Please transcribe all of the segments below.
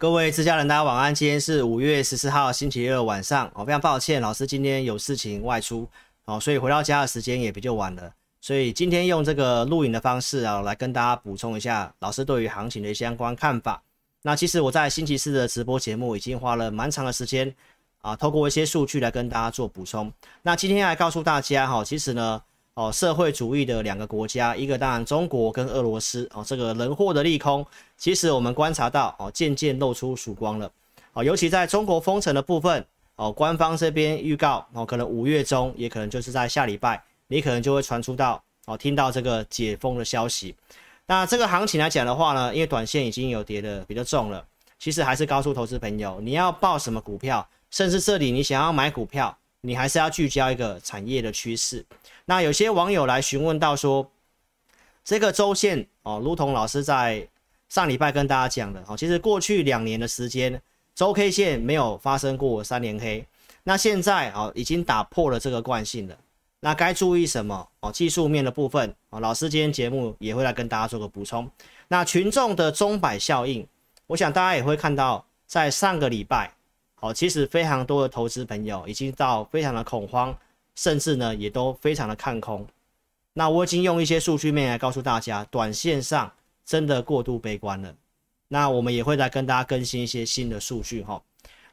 各位自家人，大家晚安。今天是五月十四号星期二晚上，哦，非常抱歉，老师今天有事情外出，哦，所以回到家的时间也比较晚了。所以今天用这个录影的方式啊，来跟大家补充一下老师对于行情的相关看法。那其实我在星期四的直播节目已经花了蛮长的时间啊，透过一些数据来跟大家做补充。那今天来告诉大家哈，其实呢，哦，社会主义的两个国家，一个当然中国跟俄罗斯哦，这个人祸的利空。其实我们观察到哦，渐渐露出曙光了哦，尤其在中国封城的部分哦，官方这边预告哦，可能五月中，也可能就是在下礼拜，你可能就会传出到哦，听到这个解封的消息。那这个行情来讲的话呢，因为短线已经有跌的比较重了，其实还是告诉投资朋友，你要报什么股票，甚至这里你想要买股票，你还是要聚焦一个产业的趋势。那有些网友来询问到说，这个周线哦，如同老师在。上礼拜跟大家讲的哦，其实过去两年的时间，周 K 线没有发生过三连黑，那现在哦已经打破了这个惯性了。那该注意什么哦？技术面的部分哦，老师今天节目也会来跟大家做个补充。那群众的钟摆效应，我想大家也会看到，在上个礼拜哦，其实非常多的投资朋友已经到非常的恐慌，甚至呢也都非常的看空。那我已经用一些数据面来告诉大家，短线上。真的过度悲观了，那我们也会来跟大家更新一些新的数据哈。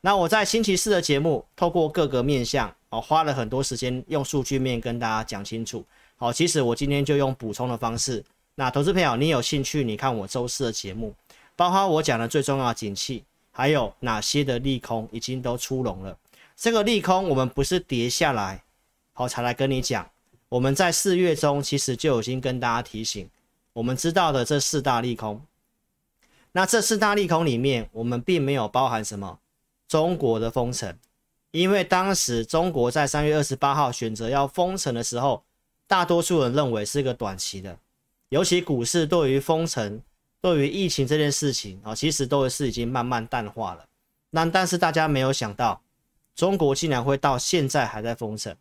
那我在星期四的节目，透过各个面向哦，花了很多时间用数据面跟大家讲清楚。好，其实我今天就用补充的方式。那投资朋友，你有兴趣，你看我周四的节目，包括我讲的最重要的景气，还有哪些的利空已经都出笼了。这个利空我们不是跌下来好才来跟你讲，我们在四月中其实就已经跟大家提醒。我们知道的这四大利空，那这四大利空里面，我们并没有包含什么中国的封城，因为当时中国在三月二十八号选择要封城的时候，大多数人认为是个短期的，尤其股市对于封城、对于疫情这件事情啊，其实都是已经慢慢淡化了。那但是大家没有想到，中国竟然会到现在还在封城，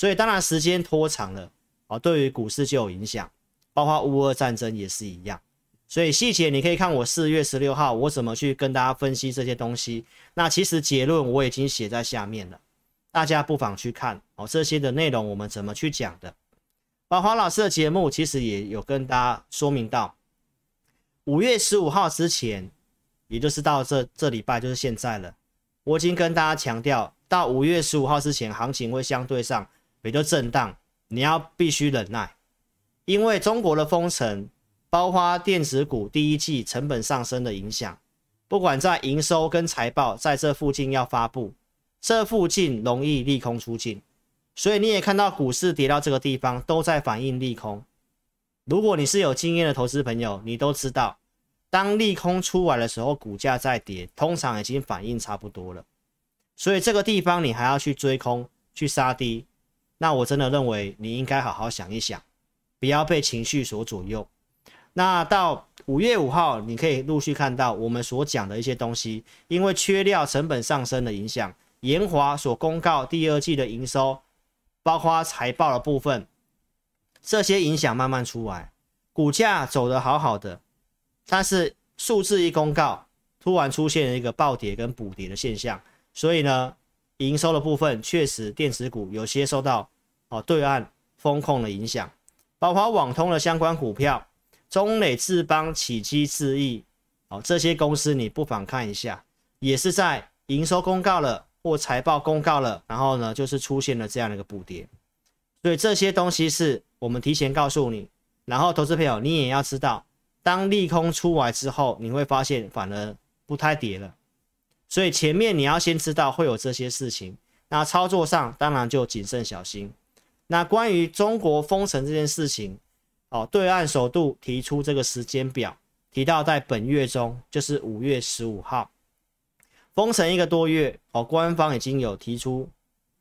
所以当然时间拖长了啊，对于股市就有影响。包括乌俄战争也是一样，所以细节你可以看我四月十六号我怎么去跟大家分析这些东西。那其实结论我已经写在下面了，大家不妨去看哦。这些的内容我们怎么去讲的？宝华老师的节目其实也有跟大家说明到，五月十五号之前，也就是到这这礼拜就是现在了，我已经跟大家强调，到五月十五号之前，行情会相对上比较震荡，你要必须忍耐。因为中国的封城，包括电子股第一季成本上升的影响，不管在营收跟财报在这附近要发布，这附近容易利空出尽，所以你也看到股市跌到这个地方都在反映利空。如果你是有经验的投资朋友，你都知道，当利空出来的时候，股价在跌，通常已经反应差不多了。所以这个地方你还要去追空去杀低，那我真的认为你应该好好想一想。不要被情绪所左右。那到五月五号，你可以陆续看到我们所讲的一些东西，因为缺料成本上升的影响，研华所公告第二季的营收，包括财报的部分，这些影响慢慢出来，股价走得好好的，但是数字一公告，突然出现了一个暴跌跟补跌的现象，所以呢，营收的部分确实电子股有些受到哦对岸风控的影响。包括网通的相关股票，中磊、智邦、启基、智易，哦，这些公司你不妨看一下，也是在营收公告了或财报公告了，然后呢，就是出现了这样的一个补跌，所以这些东西是我们提前告诉你，然后投资朋友你也要知道，当利空出来之后，你会发现反而不太跌了，所以前面你要先知道会有这些事情，那操作上当然就谨慎小心。那关于中国封城这件事情，哦，对岸首度提出这个时间表，提到在本月中，就是五月十五号，封城一个多月，哦，官方已经有提出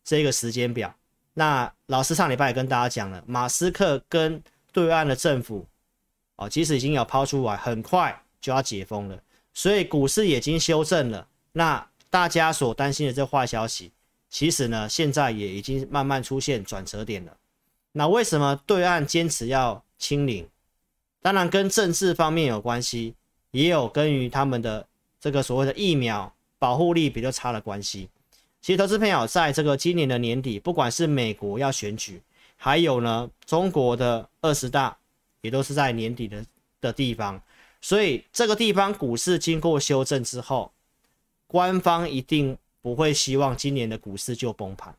这个时间表。那老师上礼拜也跟大家讲了，马斯克跟对岸的政府，哦，其实已经有抛出来，很快就要解封了，所以股市已经修正了。那大家所担心的这坏消息。其实呢，现在也已经慢慢出现转折点了。那为什么对岸坚持要清零？当然跟政治方面有关系，也有跟于他们的这个所谓的疫苗保护力比较差的关系。其实，投资朋友在这个今年的年底，不管是美国要选举，还有呢中国的二十大，也都是在年底的的地方，所以这个地方股市经过修正之后，官方一定不会希望今年的股市就崩盘。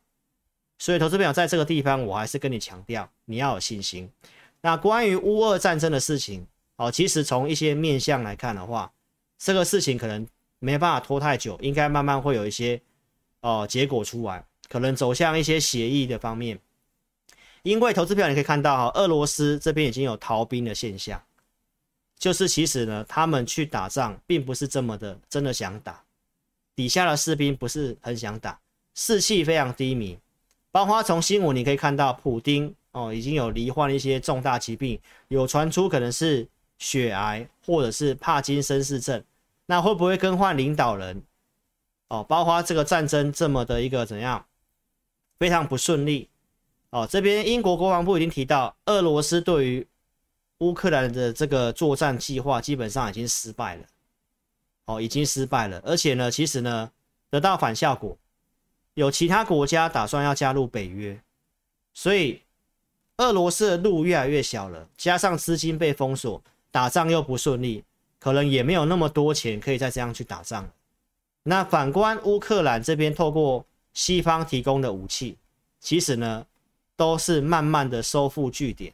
所以，投资朋友在这个地方，我还是跟你强调，你要有信心。那关于乌俄战争的事情，哦，其实从一些面向来看的话，这个事情可能没办法拖太久，应该慢慢会有一些哦结果出来，可能走向一些协议的方面。因为投资票你可以看到哈，俄罗斯这边已经有逃兵的现象，就是其实呢，他们去打仗并不是这么的真的想打，底下的士兵不是很想打，士气非常低迷。包括从新闻你可以看到，普丁哦已经有罹患一些重大疾病，有传出可能是血癌或者是帕金森氏症，那会不会更换领导人？哦，包括这个战争这么的一个怎样，非常不顺利哦。这边英国国防部已经提到，俄罗斯对于乌克兰的这个作战计划基本上已经失败了，哦，已经失败了，而且呢，其实呢得到反效果。有其他国家打算要加入北约，所以俄罗斯的路越来越小了，加上资金被封锁，打仗又不顺利，可能也没有那么多钱可以再这样去打仗。那反观乌克兰这边，透过西方提供的武器，其实呢都是慢慢的收复据点，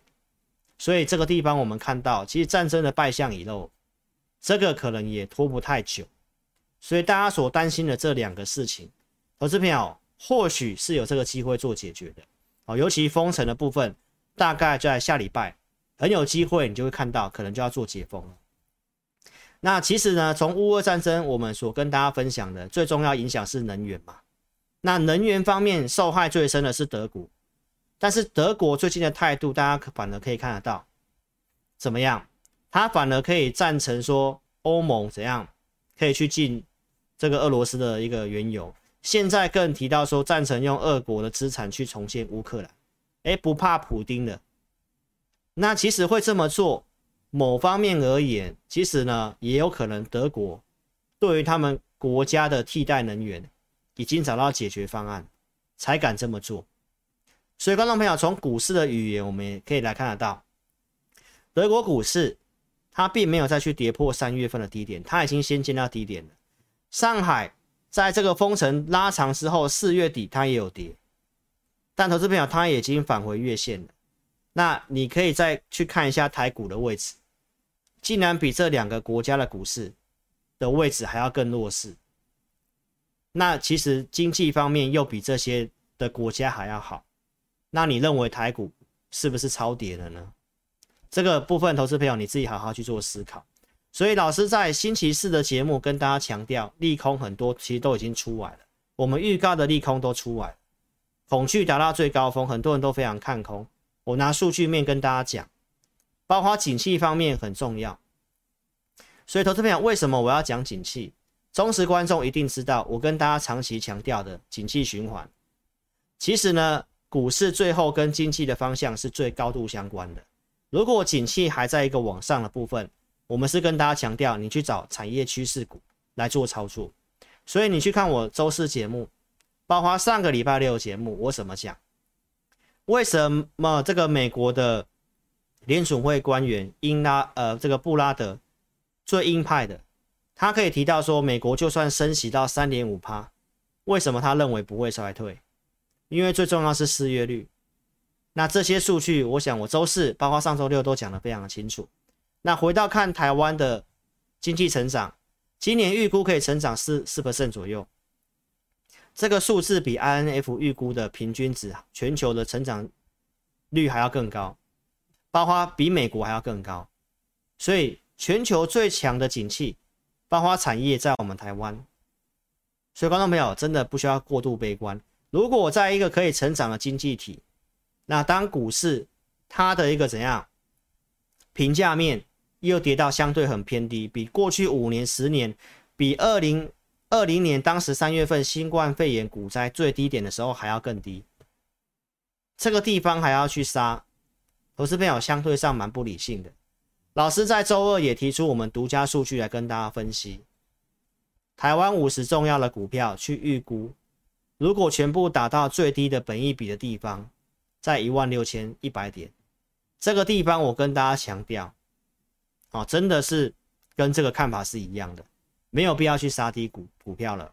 所以这个地方我们看到，其实战争的败象已露，这个可能也拖不太久，所以大家所担心的这两个事情。投资朋友或许是有这个机会做解决的哦，尤其封城的部分，大概在下礼拜很有机会，你就会看到可能就要做解封了。那其实呢，从乌俄战争，我们所跟大家分享的最重要影响是能源嘛。那能源方面受害最深的是德国，但是德国最近的态度，大家反而可以看得到怎么样？他反而可以赞成说欧盟怎样可以去进这个俄罗斯的一个原油。现在更提到说赞成用俄国的资产去重建乌克兰，哎，不怕普丁的。那其实会这么做，某方面而言，其实呢也有可能德国对于他们国家的替代能源已经找到解决方案，才敢这么做。所以观众朋友从股市的语言，我们也可以来看得到，德国股市它并没有再去跌破三月份的低点，它已经先见到低点了。上海。在这个封城拉长之后，四月底它也有跌，但投资朋友它已经返回月线了。那你可以再去看一下台股的位置，竟然比这两个国家的股市的位置还要更弱势。那其实经济方面又比这些的国家还要好。那你认为台股是不是超跌了呢？这个部分投资朋友你自己好好去做思考。所以老师在星期四的节目跟大家强调，利空很多，其实都已经出来了。我们预告的利空都出来了，恐惧达到最高峰，很多人都非常看空。我拿数据面跟大家讲，包括景气方面很重要。所以投资朋友，为什么我要讲景气？忠实观众一定知道，我跟大家长期强调的景气循环，其实呢，股市最后跟经济的方向是最高度相关的。如果景气还在一个往上的部分，我们是跟大家强调，你去找产业趋势股来做操作。所以你去看我周四节目，包括上个礼拜六节目，我怎么讲？为什么这个美国的联准会官员英拉呃这个布拉德最鹰派的，他可以提到说，美国就算升息到三点五趴，为什么他认为不会衰退？因为最重要是失业率。那这些数据，我想我周四包括上周六都讲得非常的清楚。那回到看台湾的经济成长，今年预估可以成长四四 percent 左右，这个数字比 INF 预估的平均值全球的成长率还要更高，包括比美国还要更高，所以全球最强的景气，包括产业在我们台湾，所以观众朋友真的不需要过度悲观。如果在一个可以成长的经济体，那当股市它的一个怎样评价面？又跌到相对很偏低，比过去五年、十年，比二零二零年当时三月份新冠肺炎股灾最低点的时候还要更低。这个地方还要去杀，投资朋友相对上蛮不理性的。老师在周二也提出我们独家数据来跟大家分析，台湾五十重要的股票去预估，如果全部打到最低的本益比的地方，在一万六千一百点这个地方，我跟大家强调，哦，真的是跟这个看法是一样的，没有必要去杀低股股票了。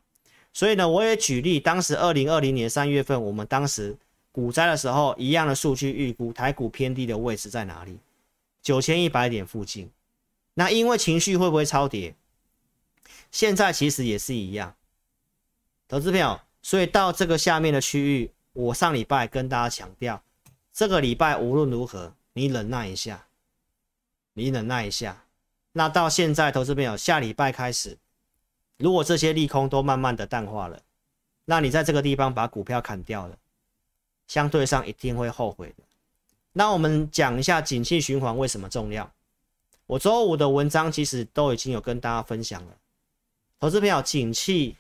所以呢，我也举例，当时二零二零年三月份，我们当时股灾的时候，一样的数据预估，台股偏低的位置在哪里？九千一百点附近。那因为情绪会不会超跌？现在其实也是一样，投资朋友，所以到这个下面的区域，我上礼拜跟大家强调，这个礼拜无论如何，你忍耐一下，你忍耐一下。那到现在，投资朋友，下礼拜开始，如果这些利空都慢慢的淡化了，那你在这个地方把股票砍掉了，相对上一定会后悔的。那我们讲一下景气循环为什么重要？我周五的文章其实都已经有跟大家分享了。投资朋友，景气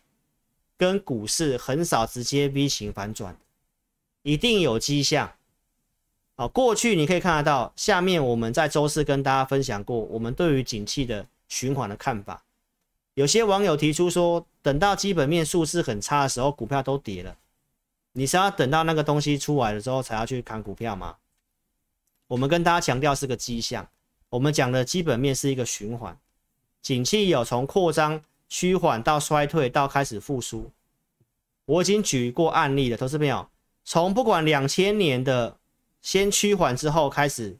跟股市很少直接 V 型反转，一定有迹象。好，过去你可以看得到，下面我们在周四跟大家分享过，我们对于景气的循环的看法。有些网友提出说，等到基本面数字很差的时候，股票都跌了，你是要等到那个东西出来了之后才要去看股票吗？我们跟大家强调是个迹象，我们讲的基本面是一个循环，景气有从扩张。趋缓到衰退到开始复苏，我已经举过案例了，投资朋友，从不管两千年的先趋缓之后开始，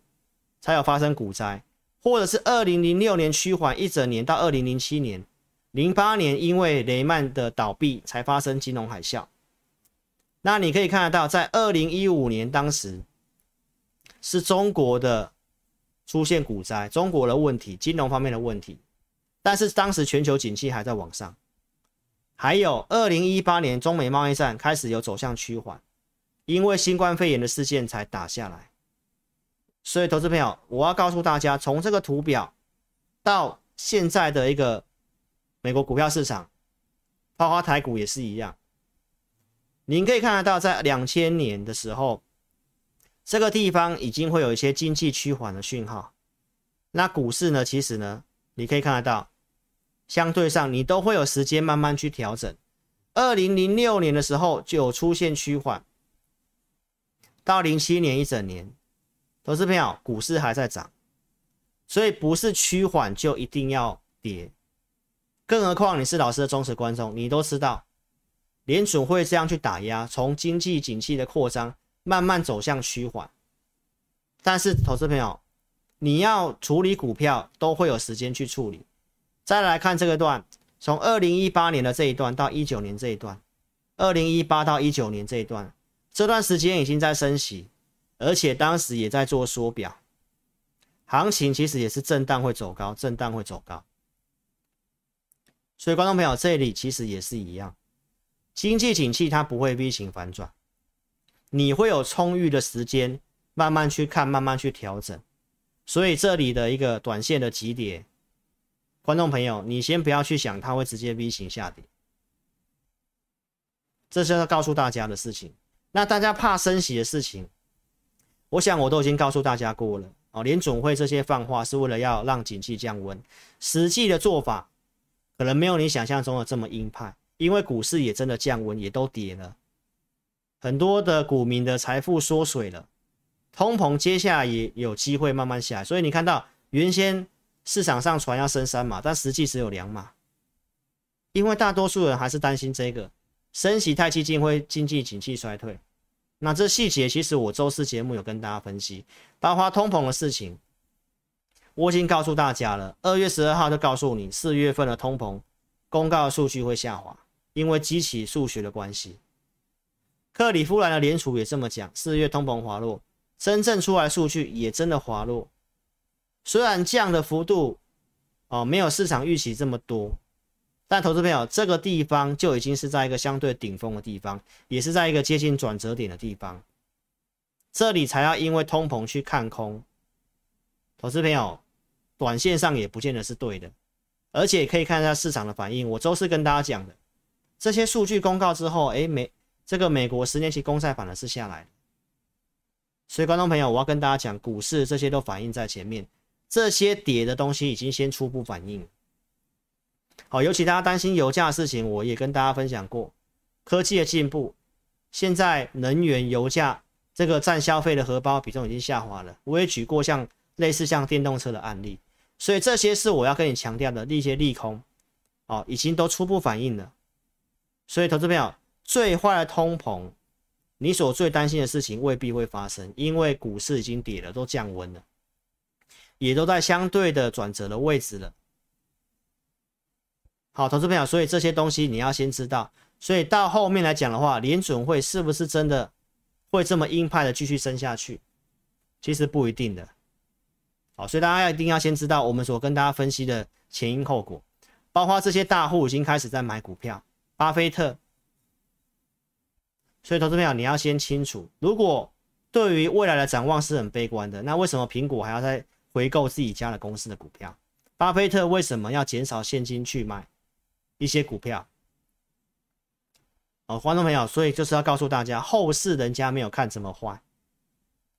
才有发生股灾，或者是二零零六年趋缓一整年到二零零七年、零八年因为雷曼的倒闭才发生金融海啸。那你可以看得到，在二零一五年当时是中国的出现股灾，中国的问题，金融方面的问题。但是当时全球景气还在往上，还有二零一八年中美贸易战开始有走向趋缓，因为新冠肺炎的事件才打下来。所以，投资朋友，我要告诉大家，从这个图表到现在的一个美国股票市场，包括台股也是一样。您可以看得到，在两千年的时候，这个地方已经会有一些经济趋缓的讯号。那股市呢？其实呢，你可以看得到。相对上，你都会有时间慢慢去调整。二零零六年的时候就有出现趋缓，到零七年一整年，投资朋友，股市还在涨，所以不是趋缓就一定要跌。更何况你是老师的忠实观众，你都知道，联准会这样去打压，从经济景气的扩张慢慢走向趋缓。但是，投资朋友，你要处理股票，都会有时间去处理。再来看这个段，从二零一八年的这一段到一九年这一段，二零一八到一九年这一段，这段时间已经在升息，而且当时也在做缩表，行情其实也是震荡会走高，震荡会走高。所以观众朋友，这里其实也是一样，经济景气它不会 V 型反转，你会有充裕的时间慢慢去看，慢慢去调整。所以这里的一个短线的急跌。观众朋友，你先不要去想它会直接 V 型下跌，这是要告诉大家的事情。那大家怕升息的事情，我想我都已经告诉大家过了哦。联总会这些放话是为了要让景气降温，实际的做法可能没有你想象中的这么鹰派，因为股市也真的降温，也都跌了，很多的股民的财富缩水了，通膨接下来也有机会慢慢下来，所以你看到原先。市场上传要升三码，但实际只有两码，因为大多数人还是担心这个升息太激进会经济景气衰退。那这细节其实我周四节目有跟大家分析，包括通膨的事情，我已经告诉大家了。二月十二号就告诉你，四月份的通膨公告数据会下滑，因为机器数学的关系。克里夫兰的联储也这么讲，四月通膨滑落，真正出来数据也真的滑落。虽然降的幅度哦没有市场预期这么多，但投资朋友这个地方就已经是在一个相对顶峰的地方，也是在一个接近转折点的地方，这里才要因为通膨去看空。投资朋友，短线上也不见得是对的，而且可以看一下市场的反应。我周四跟大家讲的这些数据公告之后，哎美这个美国十年期公债反而是下来，所以观众朋友，我要跟大家讲，股市这些都反映在前面。这些跌的东西已经先初步反应，好，尤其大家担心油价的事情，我也跟大家分享过，科技的进步，现在能源油价这个占消费的荷包比重已经下滑了。我也举过像类似像电动车的案例，所以这些是我要跟你强调的一些利空，哦，已经都初步反映了。所以，投资朋友，最坏的通膨，你所最担心的事情未必会发生，因为股市已经跌了，都降温了，也都在相对的转折的位置了。好，投资朋友，所以这些东西你要先知道。所以到后面来讲的话，联准会是不是真的会这么鹰派的继续升下去？其实不一定的。好，所以大家要一定要先知道我们所跟大家分析的前因后果，包括这些大户已经开始在买股票，巴菲特。所以投资朋友，你要先清楚，如果对于未来的展望是很悲观的，那为什么苹果还要再回购自己家的公司的股票？巴菲特为什么要减少现金去买？一些股票，哦，观众朋友，所以就是要告诉大家，后市人家没有看这么坏，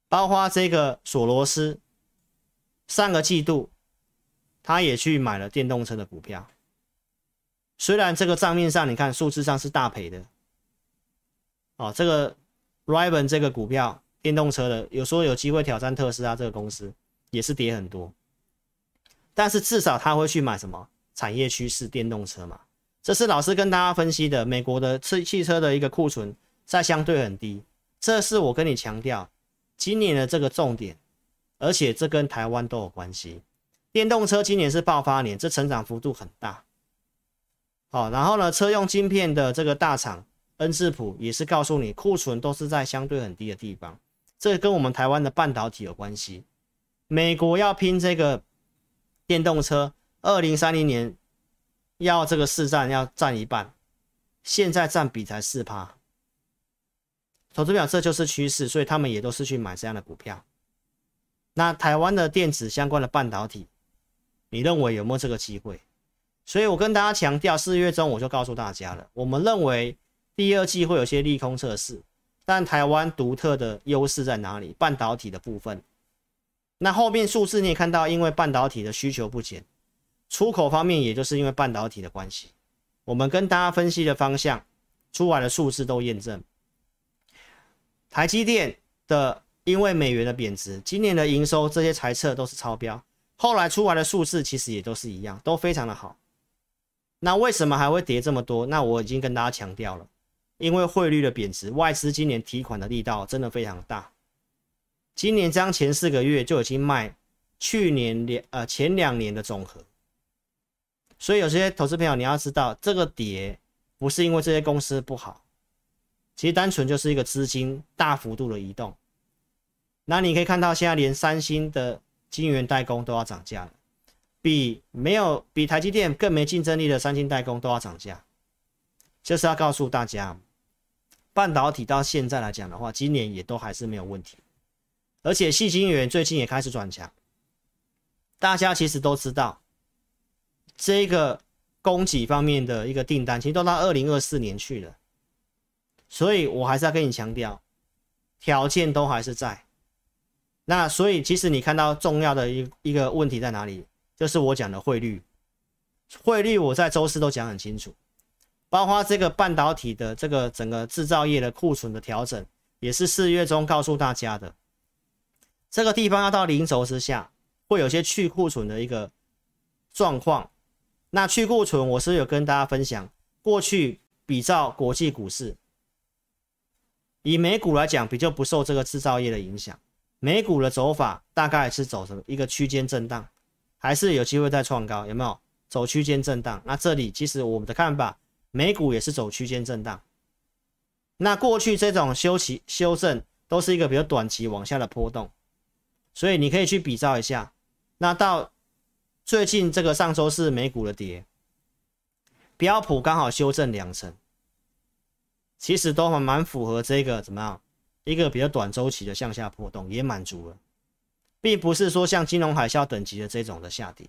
包括这个索罗斯，上个季度他也去买了电动车的股票，虽然这个账面上你看数字上是大赔的，哦，这个 Rivian 这个股票电动车的，有说有机会挑战特斯拉这个公司，也是跌很多，但是至少他会去买什么？产业趋势电动车嘛，这是老师跟大家分析的。美国的汽汽车的一个库存在相对很低，这是我跟你强调今年的这个重点，而且这跟台湾都有关系。电动车今年是爆发年，这成长幅度很大。好，然后呢，车用晶片的这个大厂恩智浦也是告诉你库存都是在相对很低的地方，这跟我们台湾的半导体有关系。美国要拼这个电动车。二零三零年要这个市占要占一半，现在占比才四趴。投资表这就是趋势，所以他们也都是去买这样的股票。那台湾的电子相关的半导体，你认为有没有这个机会？所以我跟大家强调，四月中我就告诉大家了，我们认为第二季会有些利空测试，但台湾独特的优势在哪里？半导体的部分。那后面数字你也看到，因为半导体的需求不减。出口方面，也就是因为半导体的关系，我们跟大家分析的方向出来的数字都验证。台积电的因为美元的贬值，今年的营收这些财测都是超标，后来出来的数字其实也都是一样，都非常的好。那为什么还会跌这么多？那我已经跟大家强调了，因为汇率的贬值，外资今年提款的力道真的非常大。今年这样前四个月就已经卖去年两呃前两年的总和。所以有些投资朋友，你要知道，这个跌不是因为这些公司不好，其实单纯就是一个资金大幅度的移动。那你可以看到，现在连三星的晶圆代工都要涨价了，比没有比台积电更没竞争力的三星代工都要涨价，就是要告诉大家，半导体到现在来讲的话，今年也都还是没有问题，而且矽晶圆最近也开始转强，大家其实都知道。这个供给方面的一个订单，其实都到二零二四年去了，所以我还是要跟你强调，条件都还是在。那所以其实你看到重要的一一个问题在哪里？就是我讲的汇率，汇率我在周四都讲很清楚，包括这个半导体的这个整个制造业的库存的调整，也是四月中告诉大家的，这个地方要到零轴之下，会有些去库存的一个状况。那去库存，我是有跟大家分享，过去比照国际股市，以美股来讲，比较不受这个制造业的影响。美股的走法大概是走什么一个区间震荡，还是有机会再创高，有没有？走区间震荡。那这里其实我们的看法，美股也是走区间震荡。那过去这种修期修正都是一个比较短期往下的波动，所以你可以去比照一下。那到。最近这个上周是美股的跌，标普刚好修正两成，其实都还蛮符合这个怎么样一个比较短周期的向下波动，也满足了，并不是说像金融海啸等级的这种的下跌，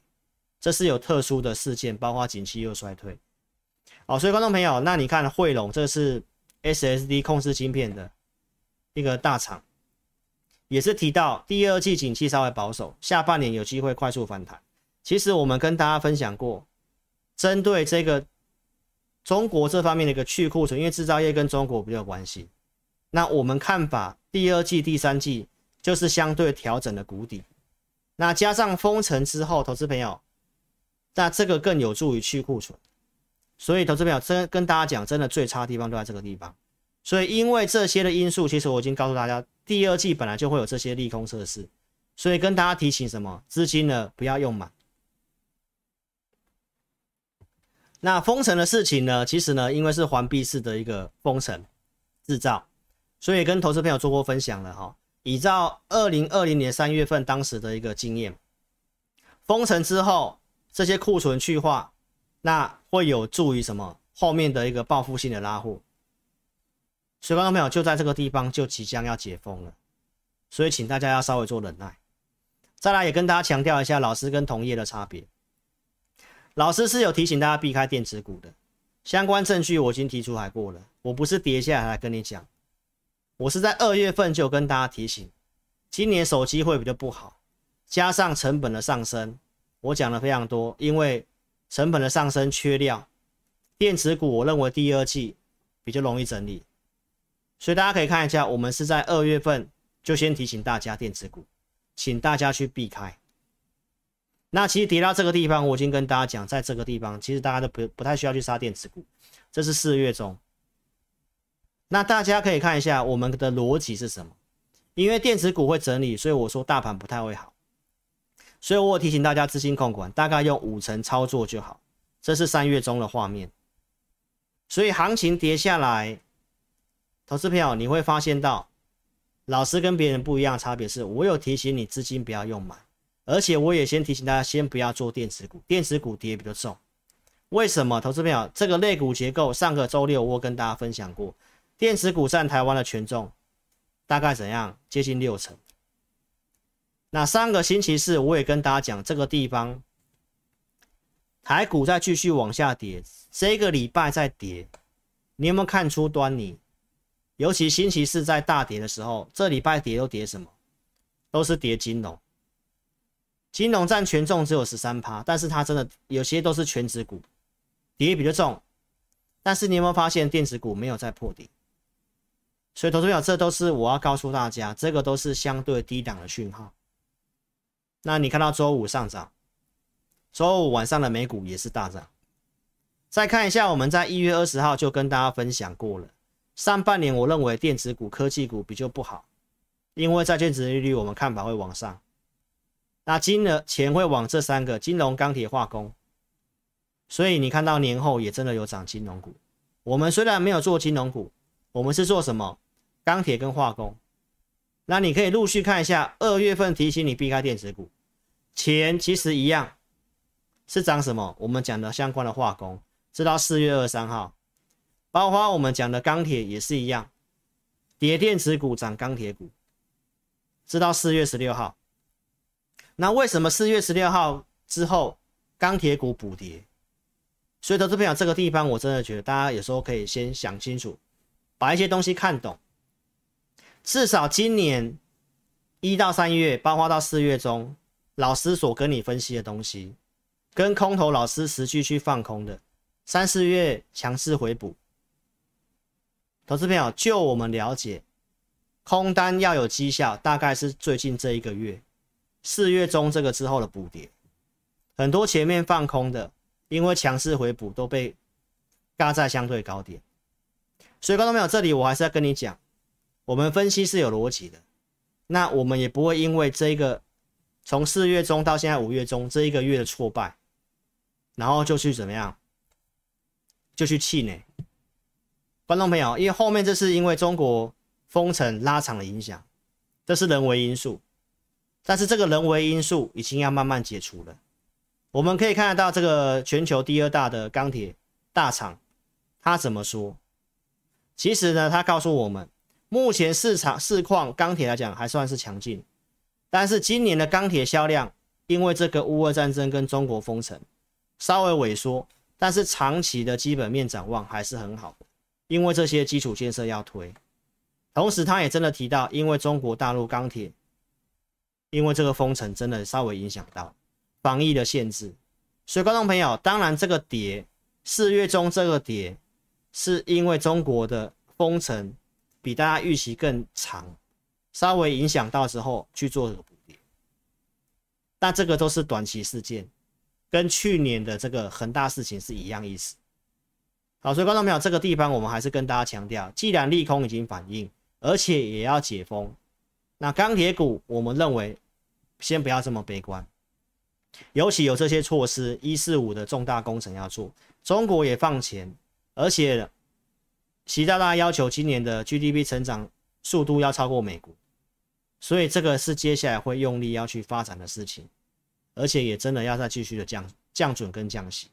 这是有特殊的事件，包括景气又衰退。好，所以观众朋友，那你看汇龙，这是 SSD 控制芯片的一个大厂，也是提到第二季景气稍微保守，下半年有机会快速反弹。其实我们跟大家分享过，针对这个中国这方面的一个去库存，因为制造业跟中国比较有关系。那我们看法，第二季、第三季就是相对调整的谷底。那加上封城之后，投资朋友，那这个更有助于去库存。所以，投资朋友真跟大家讲，真的最差的地方都在这个地方。所以，因为这些的因素，其实我已经告诉大家，第二季本来就会有这些利空测试。所以，跟大家提醒什么？资金呢，不要用满。那封城的事情呢，其实呢，因为是环闭式的一个封城制造，所以跟投资朋友做过分享了哈。依照二零二零年三月份当时的一个经验，封城之后，这些库存去化，那会有助于什么？后面的一个报复性的拉货。所以，观众朋友就在这个地方就即将要解封了，所以请大家要稍微做忍耐。再来也跟大家强调一下，老师跟同业的差别。老师是有提醒大家避开电子股的相关证据，我已经提出来过了。我不是跌下来跟你讲，我是在二月份就跟大家提醒，今年手机会比较不好，加上成本的上升，我讲了非常多，因为成本的上升缺料，电子股我认为第二季比较容易整理。所以大家可以看一下，我们是在二月份就先提醒大家电子股，请大家去避开。那其实跌到这个地方，我已经跟大家讲，在这个地方其实大家都不不太需要去杀电子股。这是四月中，那大家可以看一下我们的逻辑是什么？因为电子股会整理，所以我说大盘不太会好。所以我提醒大家资金控管，大概用五成操作就好。这是三月中的画面，所以行情跌下来。投资票，你会发现到老师跟别人不一样差别是，我有提醒你资金不要用满，而且我也先提醒大家先不要做电子股，电子股跌比较重。为什么？投资朋友，这个类股结构，上个周六我跟大家分享过，电子股占台湾的权重大概怎样？接近六成。那上个星期四我也跟大家讲，这个地方台股再继续往下跌，这个礼拜再跌，你有没有看出端倪？尤其星期四在大跌的时候，这礼拜跌都跌什么？都是跌金融。金融占权重只有十三趴，但是它真的有些都是全值股，跌比较重。但是你有没有发现电子股没有再破底？所以投资者，这都是我要告诉大家，这个都是相对低档的讯号。那你看到周五上涨，周五晚上的美股也是大涨。再看一下，我们在一月二十号就跟大家分享过了。上半年我认为电子股、科技股比较不好，因为债券殖利率我们看法会往上，那金额钱会往这三个金融、钢铁、化工，所以你看到年后也真的有涨金融股。我们虽然没有做金融股，我们是做什么？钢铁跟化工。那你可以陆续看一下，二月份提醒你避开电子股，钱其实一样是涨什么？我们讲的相关的化工，直到四月二十三号。包括我们讲的钢铁也是一样，跌电子股涨钢铁股，直到四月十六号。那为什么四月十六号之后钢铁股补跌？所以投资朋友这个地方，我真的觉得大家有时候可以先想清楚，把一些东西看懂。至少今年一到三月，包括到四月中，老师所跟你分析的东西，跟空头老师实际去放空的，三四月强势回补。投资朋友，就我们了解，空单要有绩效，大概是最近这一个月，四月中这个之后的补跌，很多前面放空的，因为强势回补都被嘎在相对高点，所以观众朋友，这里我还是要跟你讲，我们分析是有逻辑的，那我们也不会因为这一个从四月中到现在五月中这一个月的挫败，然后就去怎么样，就去气馁。观众朋友，因为后面这是因为中国封城拉长的影响，这是人为因素，但是这个人为因素已经要慢慢解除了。我们可以看得到这个全球第二大的钢铁大厂，他怎么说？其实呢，他告诉我们，目前市场市况钢铁来讲还算是强劲，但是今年的钢铁销量因为这个乌俄战争跟中国封城稍微萎缩，但是长期的基本面展望还是很好。因为这些基础建设要推，同时他也真的提到，因为中国大陆钢铁，因为这个封城真的稍微影响到防疫的限制，所以观众朋友，当然这个跌，四月中这个跌，是因为中国的封城比大家预期更长，稍微影响到之后去做补跌。但这个都是短期事件，跟去年的这个恒大事情是一样意思。好，所以观众朋友，这个地方我们还是跟大家强调，既然利空已经反应，而且也要解封，那钢铁股我们认为先不要这么悲观。尤其有这些措施，一四五的重大工程要做，中国也放钱，而且习大大要求今年的 GDP 成长速度要超过美国，所以这个是接下来会用力要去发展的事情，而且也真的要再继续的降降准跟降息。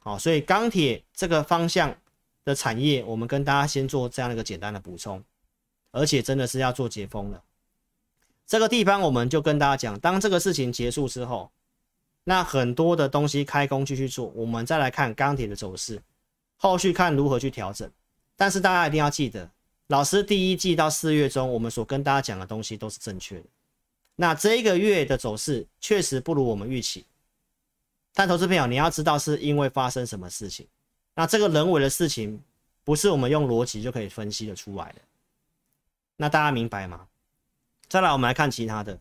好，所以钢铁这个方向的产业，我们跟大家先做这样的一个简单的补充，而且真的是要做解封了。这个地方我们就跟大家讲，当这个事情结束之后。那很多的东西开工继续做，我们再来看钢铁的走势，后续看如何去调整。但是大家一定要记得，老师第一季到四月中，我们所跟大家讲的东西都是正确的。那这一个月的走势确实不如我们预期，但投资朋友你要知道是因为发生什么事情。那这个人为的事情，不是我们用逻辑就可以分析得出来的。那大家明白吗？再来，我们来看其他的。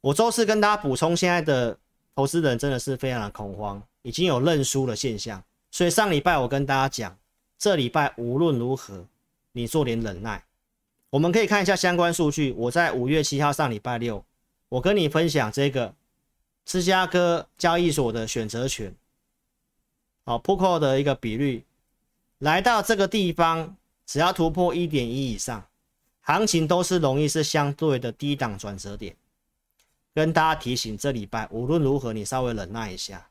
我周四跟大家补充现在的。投资人真的是非常的恐慌，已经有认输的现象。所以上礼拜我跟大家讲，这礼拜无论如何，你做点忍耐。我们可以看一下相关数据。我在五月七号上礼拜六，我跟你分享这个芝加哥交易所的选择权，好 p u c o 的一个比率，来到这个地方，只要突破一点一以上，行情都是容易是相对的低档转折点。跟大家提醒，这礼拜无论如何，你稍微忍耐一下。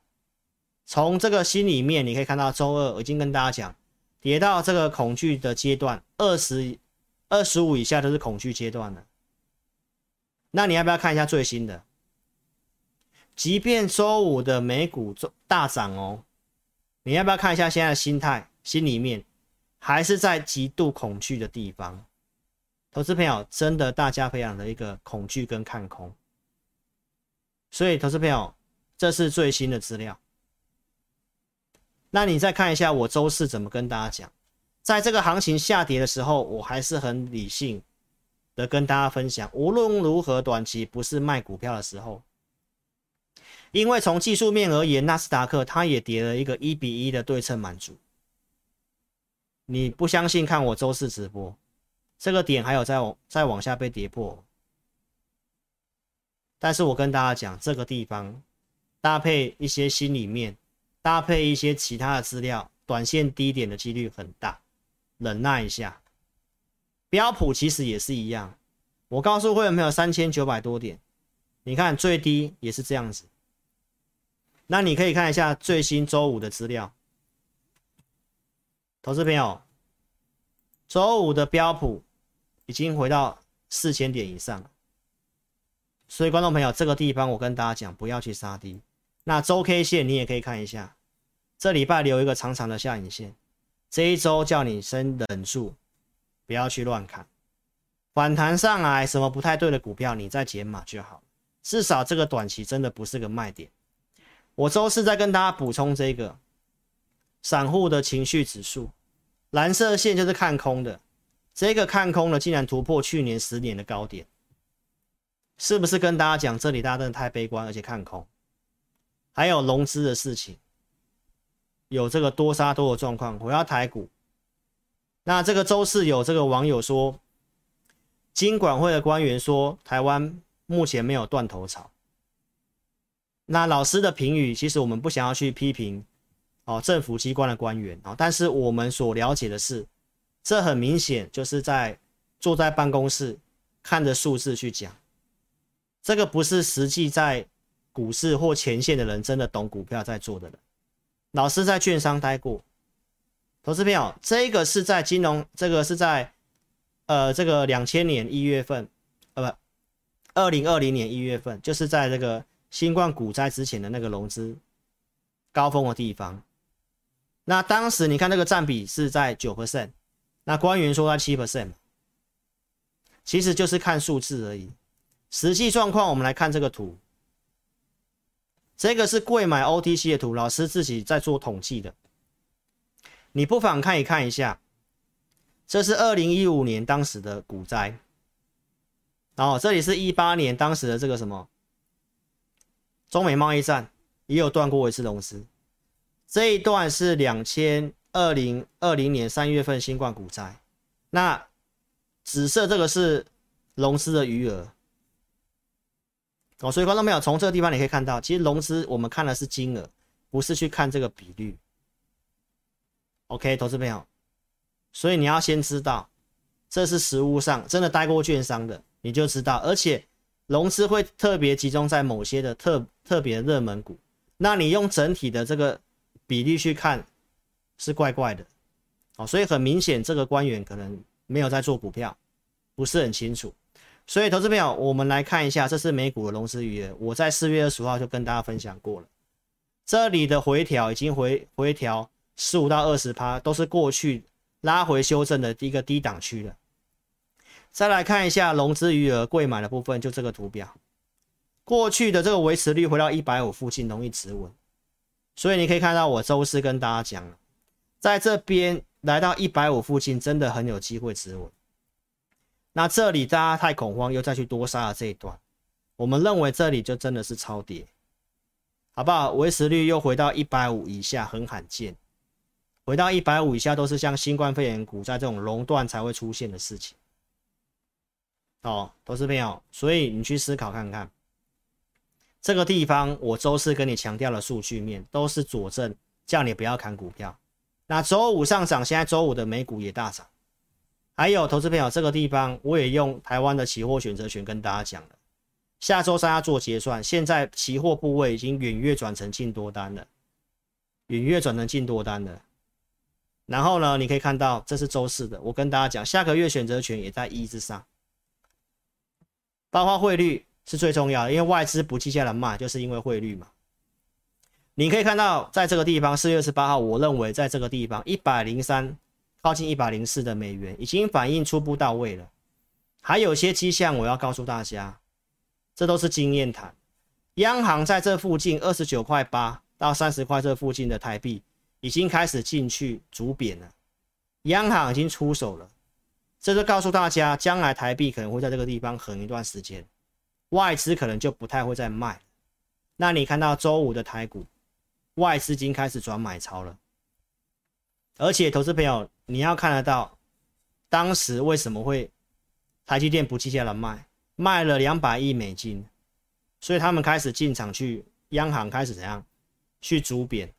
从这个心里面，你可以看到，周二我已经跟大家讲，跌到这个恐惧的阶段，二十二十五以下都是恐惧阶段了。那你要不要看一下最新的？即便周五的美股大涨哦，你要不要看一下现在的心态？心里面还是在极度恐惧的地方。投资朋友，真的大家培养了一个恐惧跟看空。所以，投资朋友，这是最新的资料。那你再看一下我周四怎么跟大家讲，在这个行情下跌的时候，我还是很理性的跟大家分享，无论如何，短期不是卖股票的时候。因为从技术面而言，纳斯达克它也跌了一个一比一的对称满足。你不相信？看我周四直播，这个点还有再往再往下被跌破。但是我跟大家讲，这个地方搭配一些心里面，搭配一些其他的资料，短线低点的几率很大，忍耐一下。标普其实也是一样，我告诉会员朋友三千九百多点，你看最低也是这样子。那你可以看一下最新周五的资料，投资朋友，周五的标普已经回到四千点以上。所以，观众朋友，这个地方我跟大家讲，不要去杀低。那周 K 线你也可以看一下，这礼拜留一个长长的下影线，这一周叫你先忍住，不要去乱砍。反弹上来，什么不太对的股票，你再减码就好。至少这个短期真的不是个卖点。我周四再跟大家补充这个散户的情绪指数，蓝色线就是看空的，这个看空的竟然突破去年十年的高点。是不是跟大家讲，这里大家真的太悲观，而且看空，还有融资的事情，有这个多杀多的状况。回到台股，那这个周四有这个网友说，金管会的官员说，台湾目前没有断头潮。那老师的评语，其实我们不想要去批评哦，政府机关的官员哦，但是我们所了解的是，这很明显就是在坐在办公室看着数字去讲。这个不是实际在股市或前线的人，真的懂股票在做的人。老师在券商待过，投资朋友，这个是在金融，这个是在呃这个两千年一月份，呃不，二零二零年一月份，就是在这个新冠股灾之前的那个融资高峰的地方。那当时你看那个占比是在九 percent，那官员说他七 percent，其实就是看数字而已。实际状况，我们来看这个图。这个是贵买 OTC 的图，老师自己在做统计的，你不妨看一看一下。这是二零一五年当时的股灾，然后这里是一八年当时的这个什么中美贸易战也有断过一次融资，这一段是两千二零二零年三月份新冠股灾，那紫色这个是融资的余额，哦，所以观众朋友从这个地方你可以看到，其实融资我们看的是金额，不是去看这个比率。OK，投资朋友。所以你要先知道，这是实物上真的待过券商的，你就知道。而且融资会特别集中在某些的特特别热门股，那你用整体的这个比例去看，是怪怪的哦。所以很明显，这个官员可能没有在做股票，不是很清楚。所以投资朋友，我们来看一下，这是美股的融资余额，我在四月二十号就跟大家分享过了。这里的回调已经回回调十五到二十趴，都是过去。拉回修正的第一个低档区了，再来看一下融资余额贵买的部分，就这个图表，过去的这个维持率回到一百五附近容易止稳，所以你可以看到我周四跟大家讲了，在这边来到一百五附近真的很有机会止稳。那这里大家太恐慌，又再去多杀了这一段，我们认为这里就真的是超跌，好不好？维持率又回到一百五以下，很罕见。回到一百五以下，都是像新冠肺炎股灾这种熔断才会出现的事情。哦，投资朋友，所以你去思考看看，这个地方我周四跟你强调的数据面都是佐证，叫你不要砍股票。那周五上涨，现在周五的美股也大涨。还有投资朋友，这个地方我也用台湾的期货选择权跟大家讲了，下周三要做结算，现在期货部位已经远月转成净多单了，远月转成净多单了。然后呢，你可以看到这是周四的，我跟大家讲，下个月选择权也在一之上，包括汇率是最重要的，因为外资不计价的卖，就是因为汇率嘛。你可以看到，在这个地方，四月二十八号，我认为在这个地方一百零三靠近一百零四的美元已经反应初步到位了，还有些迹象我要告诉大家，这都是经验谈。央行在这附近二十九块八到三十块这附近的台币。已经开始进去逐贬了，央行已经出手了，这就告诉大家，将来台币可能会在这个地方横一段时间，外资可能就不太会再卖。那你看到周五的台股，外资金开始转买超了，而且投资朋友你要看得到，当时为什么会台积电不计价的卖，卖了两百亿美金，所以他们开始进场去，央行开始怎样去逐贬。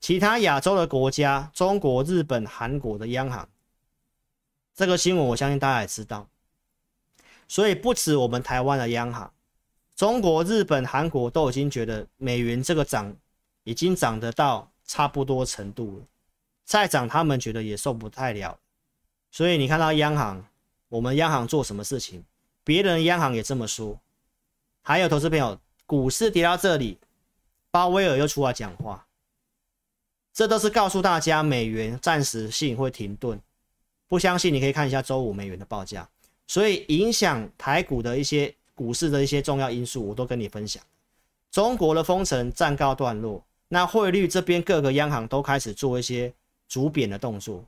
其他亚洲的国家，中国、日本、韩国的央行，这个新闻我相信大家也知道。所以不止我们台湾的央行，中国、日本、韩国都已经觉得美元这个涨已经涨得到差不多程度了，再涨他们觉得也受不太了。所以你看到央行，我们央行做什么事情，别人央行也这么说。还有投资朋友，股市跌到这里，鲍威尔又出来讲话。这都是告诉大家，美元暂时性会停顿。不相信，你可以看一下周五美元的报价。所以，影响台股的一些股市的一些重要因素，我都跟你分享。中国的封城暂告段落，那汇率这边各个央行都开始做一些逐贬的动作，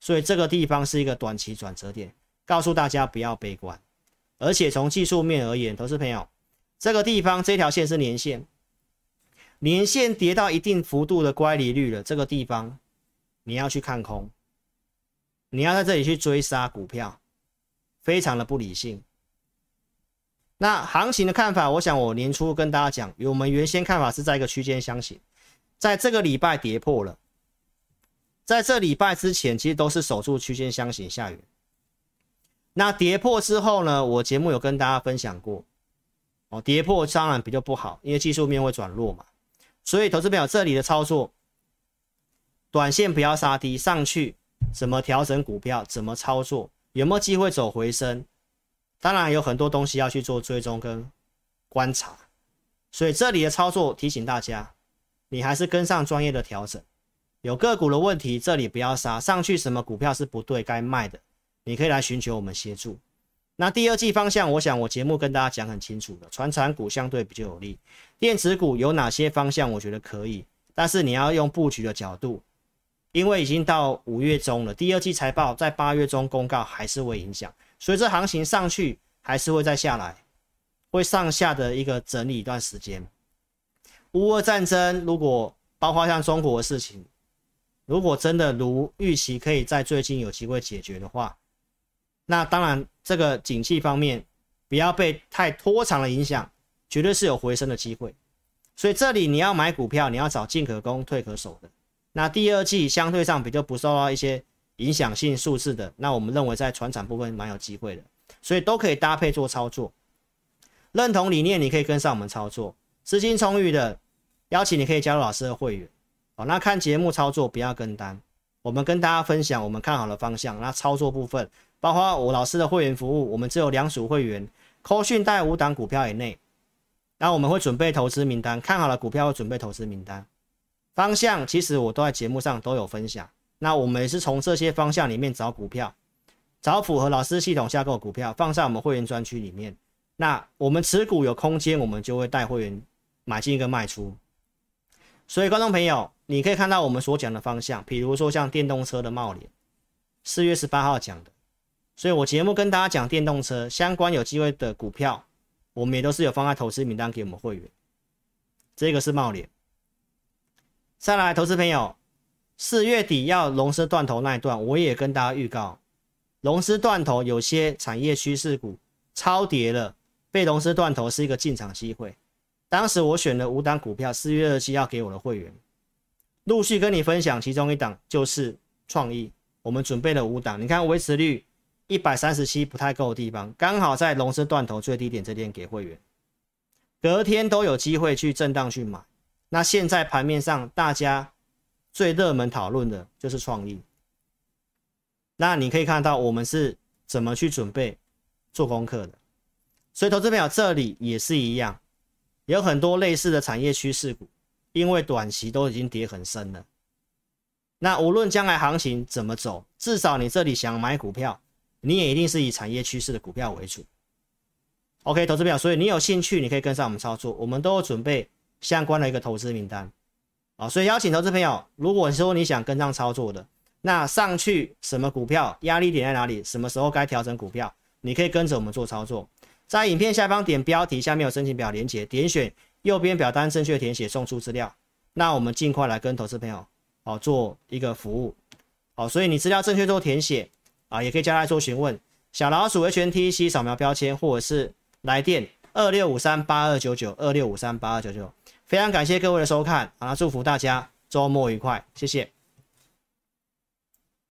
所以这个地方是一个短期转折点，告诉大家不要悲观。而且从技术面而言，投资朋友，这个地方这条线是年线。年线跌到一定幅度的乖离率了，这个地方你要去看空，你要在这里去追杀股票，非常的不理性。那行情的看法，我想我年初跟大家讲，我们原先看法是在一个区间箱型，在这个礼拜跌破了，在这礼拜之前其实都是守住区间箱型下缘。那跌破之后呢，我节目有跟大家分享过，哦，跌破当然比较不好，因为技术面会转弱嘛。所以，投资表这里的操作，短线不要杀低，上去怎么调整股票，怎么操作，有没有机会走回升？当然有很多东西要去做追踪跟观察。所以这里的操作提醒大家，你还是跟上专业的调整。有个股的问题，这里不要杀，上去什么股票是不对该卖的，你可以来寻求我们协助。那第二季方向，我想我节目跟大家讲很清楚的，传产股相对比较有利，电子股有哪些方向，我觉得可以，但是你要用布局的角度，因为已经到五月中了，第二季财报在八月中公告还是会影响，所以这行情上去还是会再下来，会上下的一个整理一段时间。乌俄战争如果包括像中国的事情，如果真的如预期可以在最近有机会解决的话，那当然，这个景气方面不要被太拖长的影响，绝对是有回升的机会。所以这里你要买股票，你要找进可攻、退可守的。那第二季相对上比较不受到一些影响性数字的，那我们认为在传产部分蛮有机会的，所以都可以搭配做操作。认同理念，你可以跟上我们操作。资金充裕的，邀请你可以加入老师的会员。好，那看节目操作不要跟单，我们跟大家分享我们看好的方向。那操作部分。包括我老师的会员服务，我们只有两组会员，扣讯带五档股票以内，然后我们会准备投资名单，看好了股票会准备投资名单，方向其实我都在节目上都有分享。那我们也是从这些方向里面找股票，找符合老师系统架构股票，放在我们会员专区里面。那我们持股有空间，我们就会带会员买进跟卖出。所以观众朋友，你可以看到我们所讲的方向，比如说像电动车的贸联，四月十八号讲的。所以我节目跟大家讲电动车相关有机会的股票，我们也都是有放在投资名单给我们会员。这个是贸联。再来，投资朋友，四月底要龙狮断头那一段，我也跟大家预告，龙狮断头有些产业趋势股超跌了，被龙狮断头是一个进场机会。当时我选了五档股票，四月二七要给我的会员，陆续跟你分享，其中一档就是创意，我们准备了五档，你看维持率。一百三十七不太够的地方，刚好在龙狮断头最低点这边给会员，隔天都有机会去震荡去买。那现在盘面上大家最热门讨论的就是创意。那你可以看到我们是怎么去准备做功课的。所以投资朋友这里也是一样，有很多类似的产业趋势股，因为短期都已经跌很深了。那无论将来行情怎么走，至少你这里想买股票。你也一定是以产业趋势的股票为主，OK，投资票，所以你有兴趣，你可以跟上我们操作，我们都有准备相关的一个投资名单，啊，所以邀请投资朋友，如果说你想跟上操作的，那上去什么股票压力点在哪里，什么时候该调整股票，你可以跟着我们做操作，在影片下方点标题下面有申请表连结，点选右边表单正确填写送出资料，那我们尽快来跟投资朋友哦做一个服务，好，所以你资料正确做填写。啊，也可以加来做询问，小老鼠 HNTC 扫描标签，或者是来电二六五三八二九九二六五三八二九九。非常感谢各位的收看，啊，祝福大家周末愉快，谢谢。